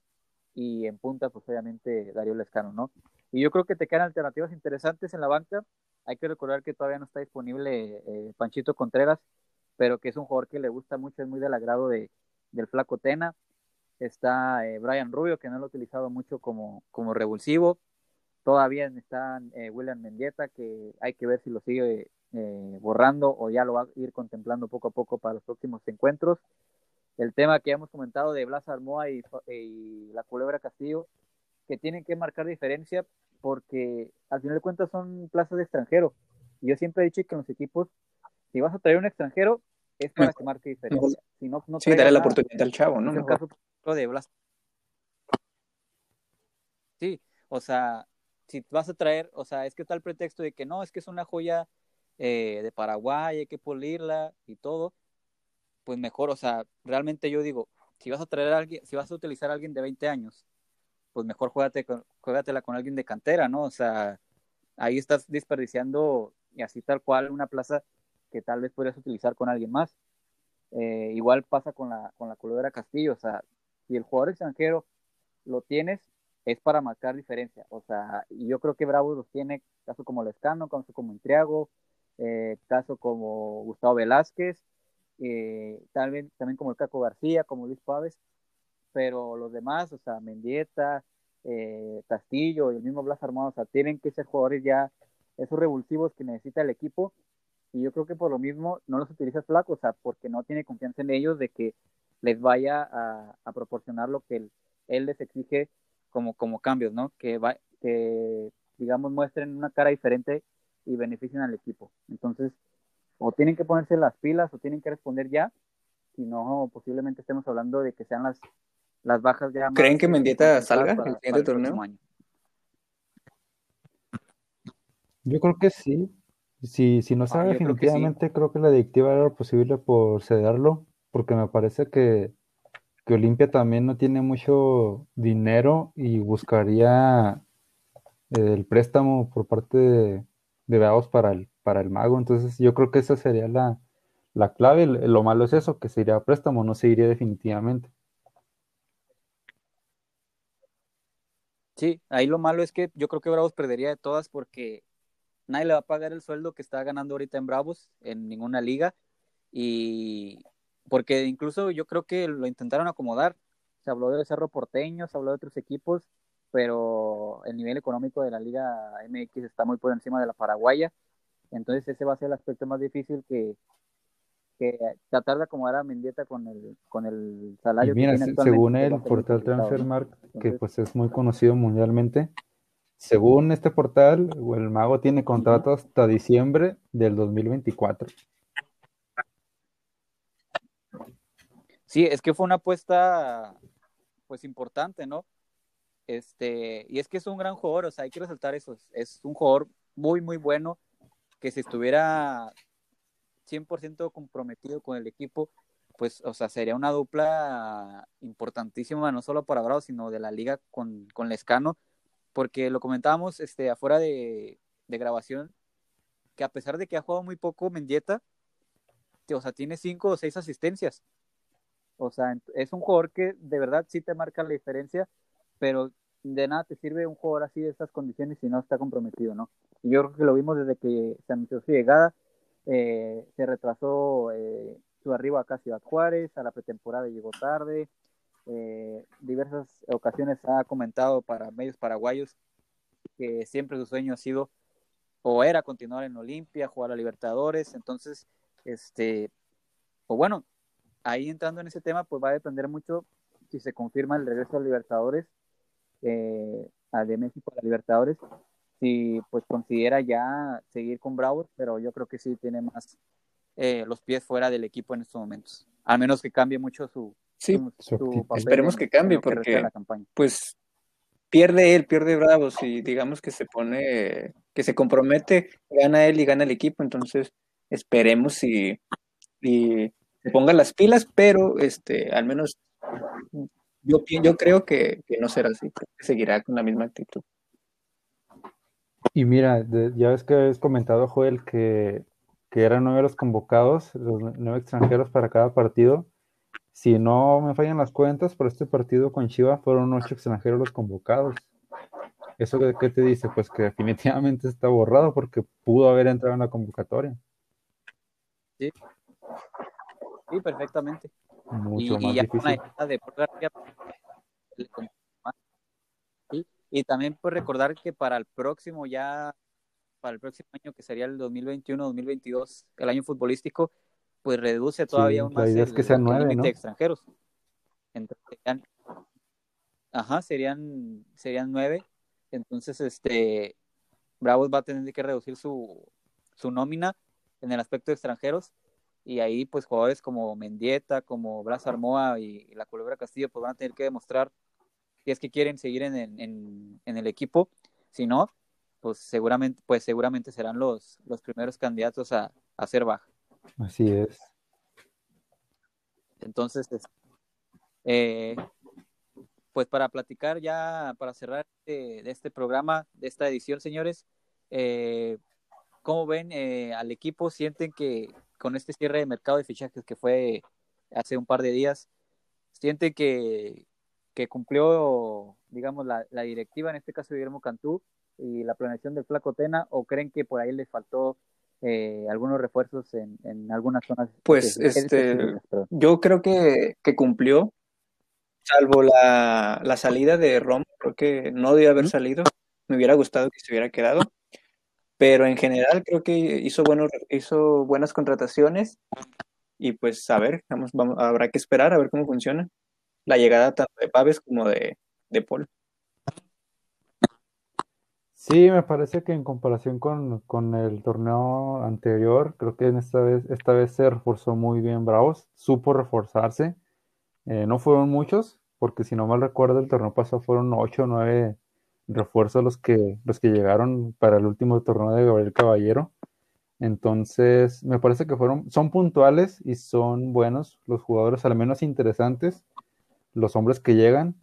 y en punta, pues obviamente Darío Lescano, ¿no? Y yo creo que te quedan alternativas interesantes en la banca. Hay que recordar que todavía no está disponible eh, Panchito Contreras, pero que es un jugador que le gusta mucho, es muy del agrado de, del Flaco Tena. Está eh, Brian Rubio, que no lo ha utilizado mucho como, como revulsivo. Todavía está eh, William Mendieta, que hay que ver si lo sigue eh, borrando o ya lo va a ir contemplando poco a poco para los próximos encuentros el tema que hemos comentado de Blas Armoa y, y, la Culebra Castillo, que tienen que marcar diferencia porque al final de cuentas son plazas de extranjero. Yo siempre he dicho que en los equipos, si vas a traer un extranjero, es para que marque diferencia. Si no, no sí, darle la oportunidad al chavo, ¿no? En caso de Blas. Sí, o sea, si vas a traer, o sea, es que está el pretexto de que no, es que es una joya eh, de Paraguay, hay que pulirla y todo pues mejor, o sea, realmente yo digo, si vas a traer a alguien, si vas a utilizar a alguien de 20 años pues mejor juégate, juégatela con alguien de cantera, ¿no? O sea, ahí estás desperdiciando y así tal cual una plaza que tal vez podrías utilizar con alguien más. Eh, igual pasa con la, con la Culebra Castillo, o sea, si el jugador extranjero lo tienes, es para marcar diferencia. O sea, yo creo que Bravo los tiene, caso como Lescano, caso como Intriago, eh, caso como Gustavo Velázquez, eh, tal también como el Caco García, como Luis Pávez, pero los demás, o sea, Mendieta, eh, Castillo y el mismo Blas Armado, o sea, tienen que ser jugadores ya, esos revulsivos que necesita el equipo, y yo creo que por lo mismo no los utiliza flaco, o sea, porque no tiene confianza en ellos de que les vaya a, proporcionar lo que él, les exige como, como cambios, ¿no? Que, va, que, digamos, muestren una cara diferente y beneficien al equipo. Entonces, o tienen que ponerse las pilas o tienen que responder ya, si no, posiblemente estemos hablando de que sean las, las bajas ya. ¿Creen que Mendieta salga el siguiente torneo? Yo creo que sí. Si, si no ah, sale definitivamente, creo que, la directiva era posible por cederlo, porque me parece que, que Olimpia también no tiene mucho dinero y buscaría el préstamo por parte de, de para el, para el mago. Entonces yo creo que esa sería la, la clave. Lo malo es eso, que se iría a préstamo, no se iría definitivamente. Sí, ahí lo malo es que yo creo que Bravos perdería de todas porque nadie le va a pagar el sueldo que está ganando ahorita en Bravos en ninguna liga y porque incluso yo creo que lo intentaron acomodar. Se habló de Cerro Porteño, se habló de otros equipos, pero el nivel económico de la Liga MX está muy por encima de la paraguaya. Entonces ese va a ser el aspecto más difícil que, tratar de acomodar a Mendieta con el, con el salario que tiene según el portal Transfermarkt, que pues es muy conocido mundialmente, según este portal, el mago tiene contrato hasta diciembre del 2024. Sí, es que fue una apuesta pues importante, ¿no? Este, y es que es un gran jugador, o sea, hay que resaltar eso, es un jugador muy, muy bueno, que si estuviera 100% comprometido con el equipo, pues, o sea, sería una dupla importantísima, no solo para Bravo, sino de la liga con, con Lescano, porque lo comentábamos este, afuera de, grabación, que a pesar de que ha jugado muy poco Mendieta, o sea, tiene cinco o seis asistencias. O sea, es un jugador que de verdad sí te marca la diferencia, pero de nada te sirve un jugador así de estas condiciones si no está comprometido, ¿no? Y yo creo que lo vimos desde que se anunció su llegada, eh, se retrasó eh, su arribo acá a Ciudad Juárez, a la pretemporada llegó tarde, eh, diversas ocasiones ha comentado para medios paraguayos que siempre su sueño ha sido o era continuar en Olimpia, jugar a Libertadores, entonces, este, o bueno, ahí entrando en ese tema, pues va a depender mucho si se confirma el regreso a Libertadores, eh, de México a la Libertadores, si pues considera ya seguir con Bravos, pero yo creo que sí tiene más eh, los pies fuera del equipo en estos momentos, al menos que cambie mucho su, Sí, esperemos que cambie porque pues pierde él, pierde Bravos y digamos que se pone, que se compromete, gana él y gana el equipo, entonces esperemos y, y se ponga las pilas, pero este, al menos yo, yo creo que, no será así, que seguirá con la misma actitud. Y mira, ya ves que has comentado, Joel, que, que eran nueve los convocados, los nueve extranjeros para cada partido. Si no me fallan las cuentas, por este partido con Chivas fueron ocho extranjeros los convocados. ¿Eso qué, te dice? Pues que definitivamente está borrado porque pudo haber entrado en la convocatoria. Sí, sí perfectamente. Mucho más difícil. Y también pues recordar que para el próximo ya, para el próximo año que sería el 2021-2022, el año futbolístico, pues reduce todavía un más el, que sean nueve, de extranjeros. Entonces, serían, ajá, serían, serían nueve. Entonces, este, Bravos va a tener que reducir su, su nómina en el aspecto de extranjeros. Y ahí, pues, jugadores como Mendieta, como Blas Armoa y, la Culebra Castillo, pues van a tener que demostrar si es que quieren seguir en, en, en el equipo. Si no, pues seguramente, pues seguramente serán los, los primeros candidatos a, a ser baja. Así es. Entonces, eh, pues para platicar ya, para cerrar de, este programa, de esta edición, señores, eh, ¿cómo ven eh, al equipo? ¿Sienten que con este cierre de mercado de fichajes que fue hace un par de días, sienten que, que cumplió, digamos, la, la directiva, en este caso Guillermo Cantú, y la planeación del Flaco Tena, o creen que por ahí les faltó eh, algunos refuerzos en, en, algunas zonas? Pues este, yo creo que, que cumplió, salvo la, la, salida de Rom, creo que no debía haber salido, me hubiera gustado que se hubiera quedado, pero en general creo que hizo, buenos, hizo buenas contrataciones y pues a ver, vamos, vamos, habrá que esperar a ver cómo funciona la llegada tanto de Paves como de, de Paul. Sí, me parece que en comparación con, el torneo anterior, creo que en esta vez, esta vez se reforzó muy bien Bravos, supo reforzarse. Eh, no fueron muchos, porque si no mal recuerdo, el torneo pasado fueron ocho o nueve refuerzos los que, los que llegaron para el último torneo de Gabriel Caballero. Entonces, me parece que fueron, son puntuales y son buenos los jugadores, al menos interesantes, los hombres que llegan.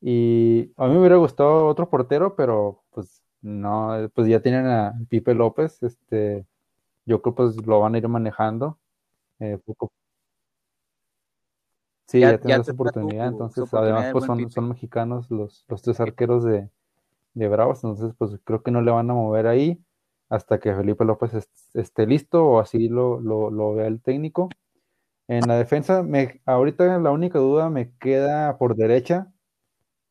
Y a mí me hubiera gustado otro portero, pero pues no, pues ya tienen a Pipe López, este, yo creo pues lo van a ir manejando. Eh, poco. Sí, ya, ya su oportunidad, entonces además pues son, son mexicanos los, los tres arqueros de, de Bravos, entonces pues creo que no le van a mover ahí hasta que Felipe López esté listo o así lo, lo, lo vea el técnico. En la defensa, me, ahorita la única duda me queda por derecha,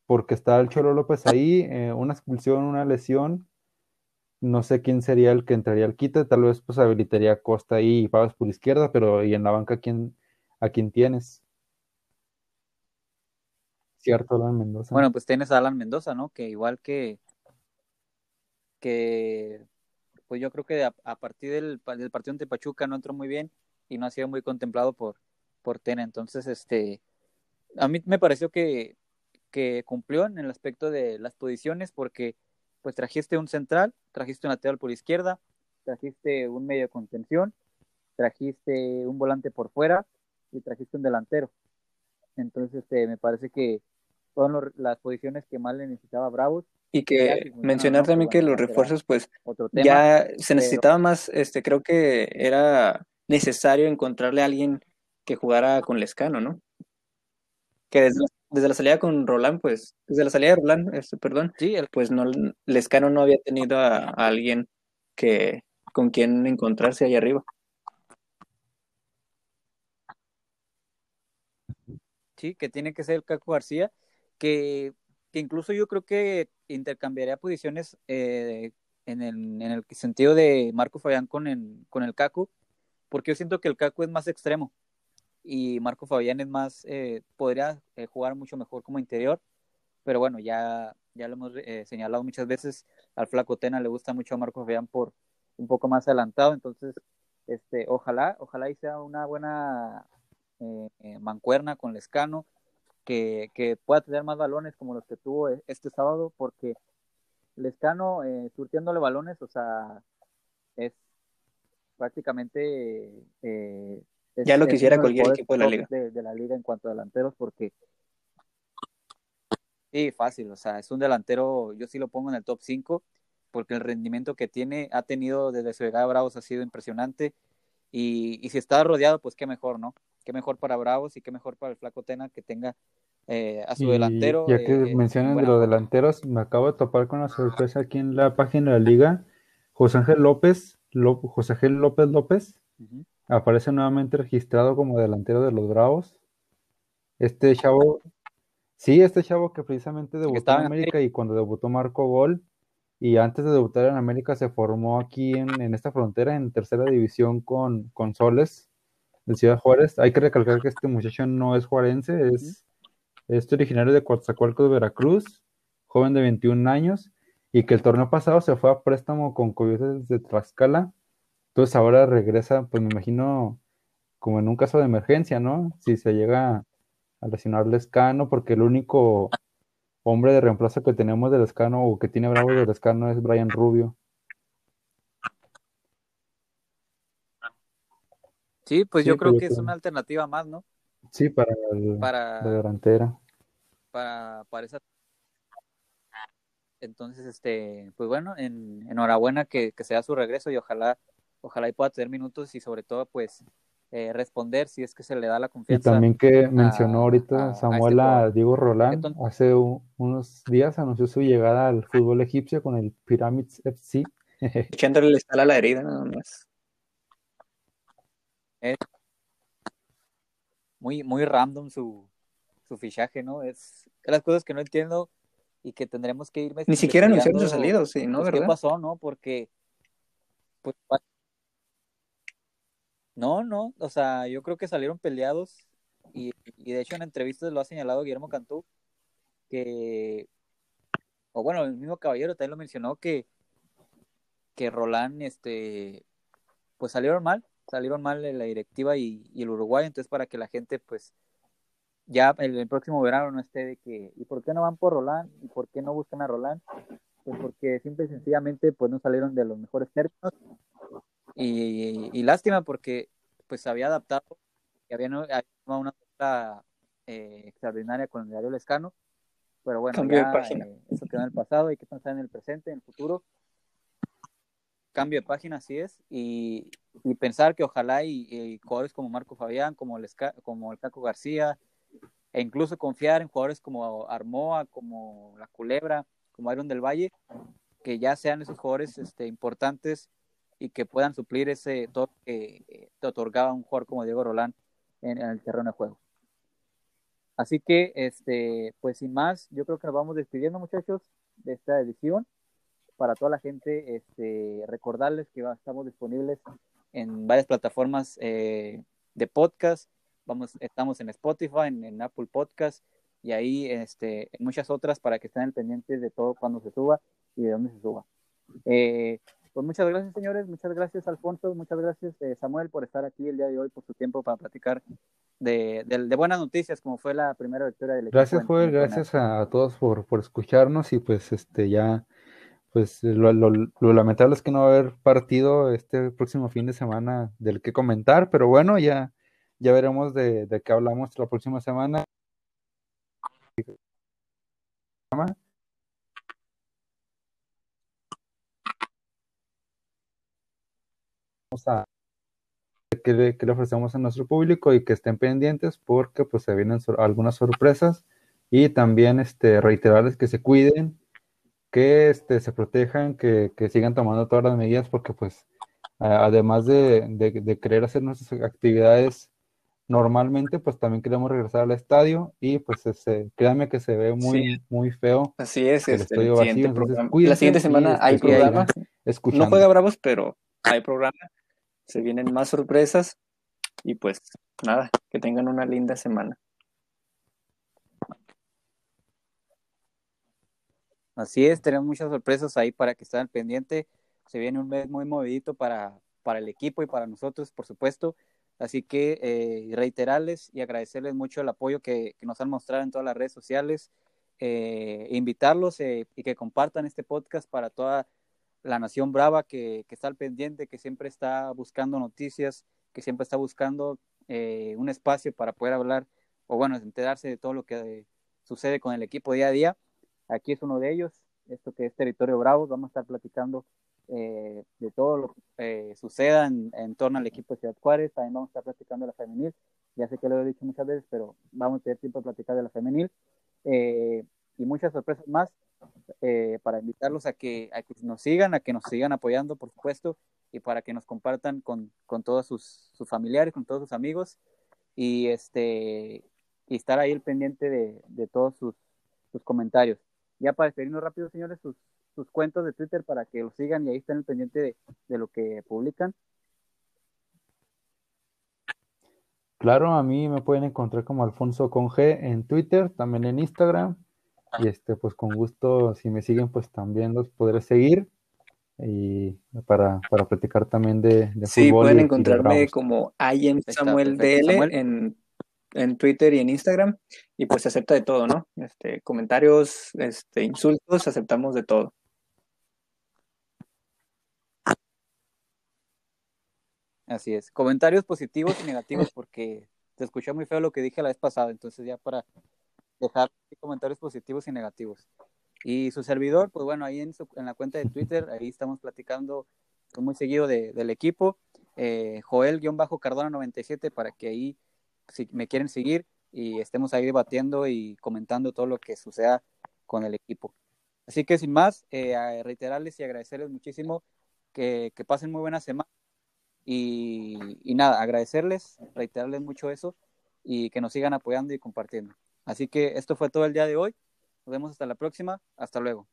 porque está el Cholo López ahí, eh, una expulsión, una lesión. No sé quién sería el que entraría al quite, tal vez pues habilitaría Costa ahí y Pavas por izquierda, pero y en la banca quién, a quién tienes. Cierto, Alan Mendoza. Bueno, pues tienes a Alan Mendoza, ¿no? Que igual que que pues yo creo que a, partir del, del partido ante Pachuca no entró muy bien y no ha sido muy contemplado por, por Tena. Entonces, este, a mí me pareció que, que cumplió en el aspecto de las posiciones porque pues trajiste un central, trajiste un lateral por izquierda, trajiste un medio de contención, trajiste un volante por fuera y trajiste un delantero. Entonces, este, me parece que fueron las posiciones que más le necesitaba Bravos. Y que mencionar también que los refuerzos, pues ya se necesitaba más, este, creo que era necesario encontrarle a alguien que jugara con Lescano, ¿no? Que desde, la salida con Roland, pues, desde la salida de Roland, este, perdón, sí, pues no, Lescano no había tenido a, alguien que con quien encontrarse ahí arriba. Sí, que tiene que ser el Caco García, que, que incluso yo creo que intercambiaría posiciones eh, en, el, en, el, sentido de Marco Fabián con el, con el Caco, porque yo siento que el Caco es más extremo y Marco Fabián es más, eh, podría eh, jugar mucho mejor como interior, pero bueno, ya, ya lo hemos eh, señalado muchas veces, al Flaco Tena le gusta mucho a Marco Fabián por un poco más adelantado, entonces este, ojalá, ojalá y sea una buena mancuerna con Lescano, que, que pueda tener más balones como los que tuvo este sábado, porque Lescano surtiéndole balones, o sea, es prácticamente eh, ya lo quisiera cualquier equipo de la liga. De, la liga en cuanto a delanteros, porque sí, fácil, o sea, es un delantero, yo sí lo pongo en el top 5, porque el rendimiento que tiene, ha tenido desde su llegada a Bravos ha sido impresionante, y, y si está rodeado, pues qué mejor, ¿no? Qué mejor para Bravos y qué mejor para el Flaco Tena que tenga eh, a su delantero. Ya que eh, mencionan de los delanteros, me acabo de topar con la sorpresa aquí en la página de la liga. José Ángel López José Gil López López aparece nuevamente registrado como delantero de los Bravos. Este chavo, sí, este chavo que precisamente debutó en América y cuando debutó marcó gol. Y antes de debutar en América se formó aquí en, esta frontera, en tercera división con, con Soles, de Ciudad Juárez. Hay que recalcar que este muchacho no es juarense, es, es originario de Coatzacoalcos, Veracruz, joven de 21 años y que el torneo pasado se fue a préstamo con Coyotes de Tlaxcala. Entonces ahora regresa, pues me imagino como en un caso de emergencia, ¿no? Si se llega a lesionar Lescano, porque el único hombre de reemplazo que tenemos de Lescano o que tiene Bravo de Lescano es Brian Rubio. Sí, pues yo creo que es una alternativa más, ¿no? Sí, para, la delantera. para, para esa entonces, este, pues bueno, en, enhorabuena que, que sea su regreso y ojalá, ojalá y pueda tener minutos y sobre todo, pues, eh, responder si es que se le da la confianza. Y también que mencionó ahorita este Samuel a, Diego Roland, hace unos días anunció su llegada al fútbol egipcio con el Pyramids FC. Echándole la a la herida nada más. Muy, muy random su, su fichaje, ¿no? Es, es las cosas que no entiendo y que tendremos que ir. Ni siquiera anunciaron su salido, sí, ¿no? Pues, ¿Qué pasó, no? Porque. Pues, no, no, o sea, yo creo que salieron peleados y, y, de hecho en entrevistas lo ha señalado Guillermo Cantú que, o bueno, el mismo caballero también lo mencionó que, que Roland, este, pues salieron mal, salieron mal la directiva y, y el Uruguay, entonces para que la gente pues ya el, próximo verano no esté de que, ¿y por qué no van por Roland? ¿Y por qué no buscan a Roland? Pues porque simple y sencillamente pues no salieron de los mejores términos y, lástima porque pues había adaptado y había, una cosa eh, extraordinaria con el diario Lescano, pero bueno, ya, eh, eso quedó en el pasado, hay que pensar en el presente, en el futuro. Cambio de página, así es, y, pensar que ojalá y, jugadores como Marco Fabián, como el, como el Caco García, e incluso confiar en jugadores como Armoa, como La Culebra, como Iron del Valle, que ya sean esos jugadores este, importantes y que puedan suplir ese toque que te otorgaba un jugador como Diego Rolán en, el terreno de juego. Así que, este, pues sin más, yo creo que nos vamos despidiendo, muchachos, de esta edición. Para toda la gente, este, recordarles que estamos disponibles en varias plataformas eh, de podcast Vamos, estamos en Spotify, en, Apple Podcast y ahí este, en muchas otras para que estén pendientes de todo cuando se suba y de dónde se suba. Eh, pues muchas gracias, señores. Muchas gracias, Alfonso. Muchas gracias, eh, Samuel, por estar aquí el día de hoy, por su tiempo para platicar de, de, buenas noticias, como fue la primera victoria del equipo. Gracias, Joel. Gracias a, todos por, por, escucharnos y pues este ya, pues lo, lo, lo, lamentable es que no haber partido este próximo fin de semana del que comentar, pero bueno, ya ya veremos de, de qué hablamos la próxima semana. Vamos a que le, que le, ofrecemos a nuestro público y que estén pendientes porque pues se vienen algunas sorpresas y también este reiterarles que se cuiden, que este se protejan, que, que sigan tomando todas las medidas porque pues además de, de, de querer hacer nuestras actividades normalmente pues también queremos regresar al estadio y pues ese, créanme que se ve muy, muy feo. Así es, este, el vacío, la siguiente semana hay programa. No juega Bravos, pero hay programa. Se vienen más sorpresas y pues nada, que tengan una linda semana. Así es, tenemos muchas sorpresas ahí para que estén pendiente. Se viene un mes muy movidito para, para el equipo y para nosotros, por supuesto. Así que eh, reiterarles y agradecerles mucho el apoyo que, nos han mostrado en todas las redes sociales, eh, invitarlos eh, y que compartan este podcast para toda la nación brava que, está al pendiente, que siempre está buscando noticias, que siempre está buscando un espacio para poder hablar o bueno, enterarse de todo lo que sucede con el equipo día a día. Aquí es uno de ellos, esto que es Territorio Bravo, vamos a estar platicando eh, de todo lo que eh, suceda en, torno al equipo de Ciudad Juárez. También vamos a estar platicando de la femenil. Ya sé que lo he dicho muchas veces, pero vamos a tener tiempo de platicar de la femenil. Eh, y muchas sorpresas más para invitarlos a que, nos sigan, a que nos sigan apoyando, por supuesto, y para que nos compartan con, todos sus, familiares, con todos sus amigos, y, este, estar ahí el pendiente de, todos sus comentarios. Ya para despedirnos rápido, señores, sus, sus cuentos de Twitter para que lo sigan y ahí estén al pendiente de, de lo que publican. Claro, a mí me pueden encontrar como Alfonso con G en Twitter, también en Instagram. Y este, pues con gusto, si me siguen, pues también los podré seguir. Y para, para platicar también de, de sí, pueden encontrarme como I Samuel DL en en Twitter y en Instagram y pues se acepta de todo, ¿no? Este, comentarios, este, insultos, aceptamos de todo. Así es. Comentarios positivos y negativos porque te escuché muy feo lo que dije la vez pasada, entonces ya para dejar comentarios positivos y negativos. Y su servidor, pues bueno, ahí en, en la cuenta de Twitter, ahí estamos platicando muy seguido del equipo. Eh, Joel-Cardona97 para que ahí, si me quieren seguir y estemos ahí debatiendo y comentando todo lo que suceda con el equipo. Así que sin más, eh, reiterarles y agradecerles muchísimo que, que pasen muy buena semana. Y, y, nada, agradecerles, reiterarles mucho eso y que nos sigan apoyando y compartiendo. Así que esto fue todo el día de hoy. Nos vemos hasta la próxima. Hasta luego.